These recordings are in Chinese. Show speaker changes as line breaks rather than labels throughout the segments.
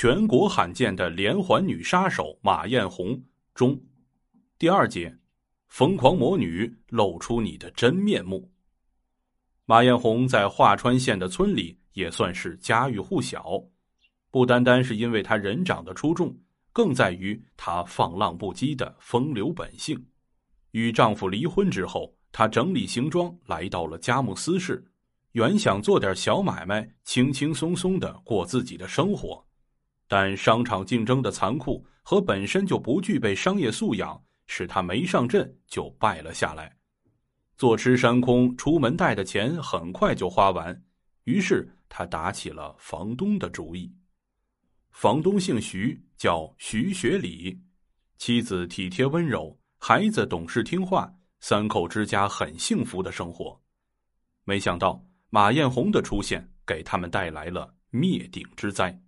全国罕见的连环女杀手马艳红中，第二节，疯狂魔女露出你的真面目。马艳红在桦川县的村里也算是家喻户晓，不单单是因为她人长得出众，更在于她放浪不羁的风流本性。与丈夫离婚之后，她整理行装来到了佳木斯市，原想做点小买卖，轻轻松松的过自己的生活，但商场竞争的残酷和本身就不具备商业素养，使他没上阵就败了下来。坐吃山空，出门带的钱很快就花完，于是他打起了房东的主意。房东姓徐，叫徐学礼，妻子体贴温柔，孩子懂事听话，三口之家很幸福的生活。没想到马艳红的出现，给他们带来了灭顶之灾。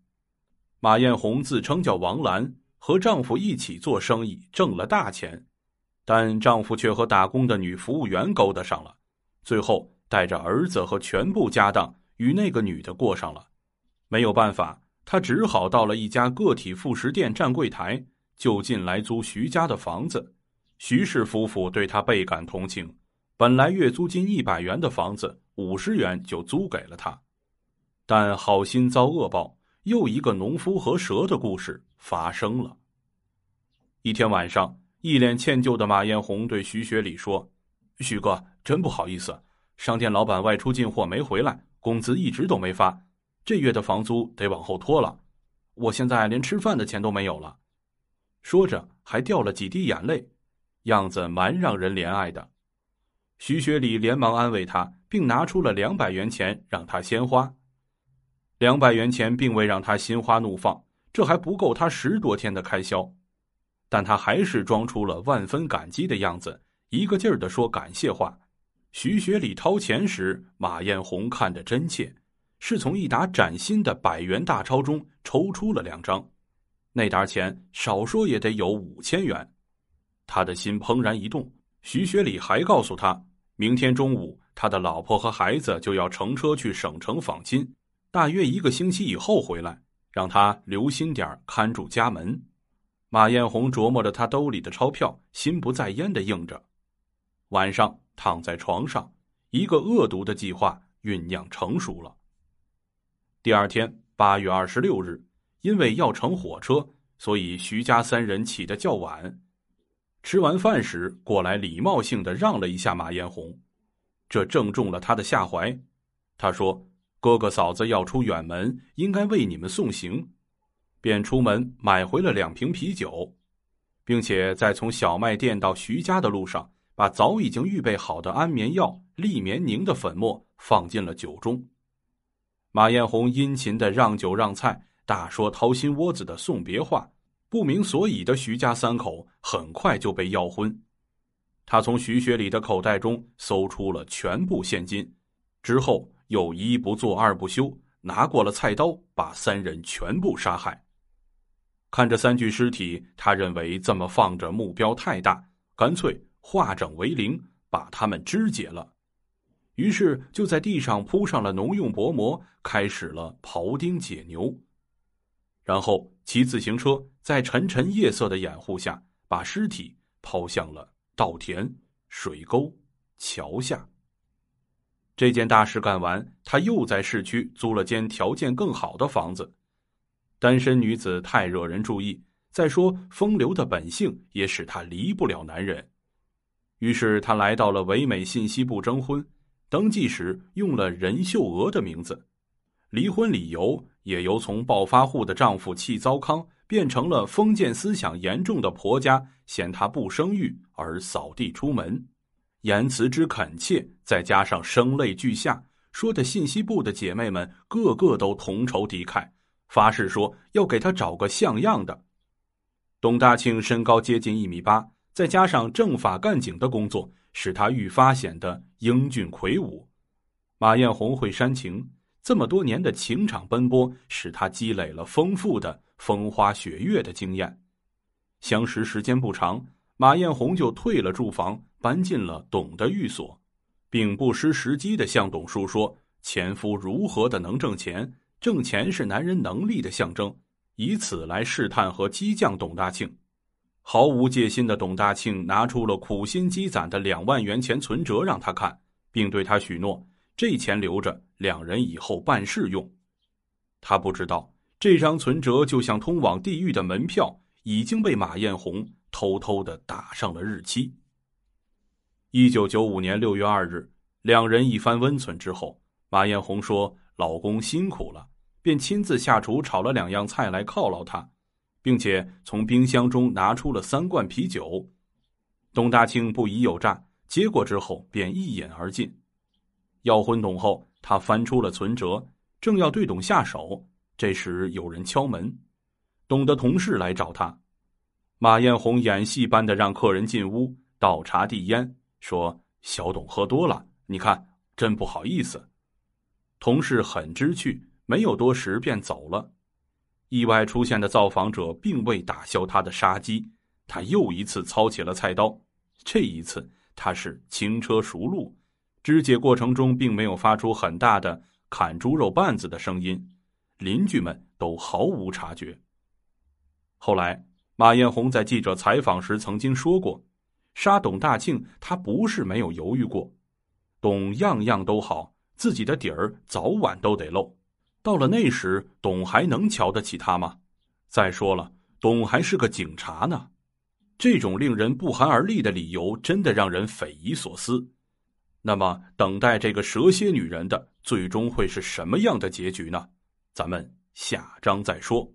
马艳红自称叫王兰，和丈夫一起做生意，挣了大钱。但丈夫却和打工的女服务员勾搭上了，最后带着儿子和全部家当与那个女的过上了。没有办法，他只好到了一家个体副食店站柜台，就近来租徐家的房子。徐氏夫妇对他倍感同情，本来月租金一百元的房子，五十元就租给了他。但好心遭恶报，又一个农夫和蛇的故事发生了。一天晚上。一脸歉疚的马艳红对徐学礼说：“徐哥，真不好意思，商店老板外出进货没回来，工资一直都没发，这月的房租得往后拖了。我现在连吃饭的钱都没有了。”说着还掉了几滴眼泪，样子蛮让人怜爱的。徐学礼连忙安慰他，并拿出了两百元钱让他先花。两百元钱并未让他心花怒放，这还不够他十多天的开销。但他还是装出了万分感激的样子，一个劲儿的说感谢话。徐学礼掏钱时，马艳红看得真切，是从一沓崭新的百元大钞中抽出了两张，那沓钱少说也得有五千元。他的心怦然一动。徐学礼还告诉他，明天中午他的老婆和孩子就要乘车去省城访亲，大约一个星期以后回来，让他留心点看住家门。马艳红琢磨着他兜里的钞票，心不在焉的应着。晚上躺在床上，一个恶毒的计划酝酿成熟了。第二天八月二十六日，因为要乘火车，所以徐家三人起得较晚。吃完饭时，过来礼貌性的让了一下马艳红，这正中了他的下怀。他说：“哥哥嫂子要出远门，应该为你们送行。”便出门买回了两瓶啤酒，并且在从小卖店到徐家的路上，把早已经预备好的安眠药利眠宁的粉末放进了酒中。马艳红殷勤的让酒让菜，大说掏心窝子的送别话，不明所以的徐家三口很快就被要昏。他从徐学礼的口袋中搜出了全部现金，之后又一不做二不休，拿过了菜刀，把三人全部杀害。看着三具尸体，他认为这么放着目标太大，干脆化整为零，把他们肢解了。于是就在地上铺上了农用薄膜，开始了庖丁解牛。然后骑自行车，在沉沉夜色的掩护下，把尸体抛向了稻田、水沟、桥下。这件大事干完，他又在市区租了间条件更好的房子。单身女子太惹人注意，再说风流的本性也使她离不了男人。于是她来到了唯美信息部征婚，登记时用了任秀娥的名字。离婚理由也由从暴发户的丈夫气糟糠，变成了封建思想严重的婆家嫌她不生育而扫地出门。言辞之恳切，再加上声泪俱下，说的信息部的姐妹们个个都同仇敌忾。发誓说要给他找个像样的。董大庆身高接近一米八，再加上政法干警的工作，使他愈发显得英俊魁梧。马艳红会煽情，这么多年的情场奔波，使他积累了丰富的风花雪月的经验。相识时间不长，马艳红就退了住房，搬进了董的寓所，并不失时机的向董叔说前夫如何的能挣钱。挣钱是男人能力的象征，以此来试探和激将董大庆。毫无戒心的董大庆拿出了苦心积攒的两万元钱存折让他看，并对他许诺：这钱留着，两人以后办事用。他不知道，这张存折就像通往地狱的门票，已经被马艳红偷偷的打上了日期。一九九五年六月二日，两人一番温存之后，马艳红说：“老公辛苦了。”便亲自下厨炒了两样菜来犒劳他，并且从冰箱中拿出了三罐啤酒。董大庆不疑有诈，接过之后便一饮而尽。要昏董后，他翻出了存折，正要对董下手，这时有人敲门，董的同事来找他。马艳红演戏般的让客人进屋倒茶递烟，说：“小董喝多了，你看，真不好意思。”同事很知趣。没有多时便走了。意外出现的造访者并未打消他的杀机，他又一次操起了菜刀。这一次他是轻车熟路，肢解过程中并没有发出很大的砍猪肉绊子的声音，邻居们都毫无察觉。后来，马艳红在记者采访时曾经说过：“杀董大庆，他不是没有犹豫过。董样样都好，自己的底儿早晚都得露。”到了那时，董还能瞧得起他吗？再说了，董还是个警察呢。这种令人不寒而栗的理由，真的让人匪夷所思。那么，等待这个蛇蝎女人的，最终会是什么样的结局呢？咱们下章再说。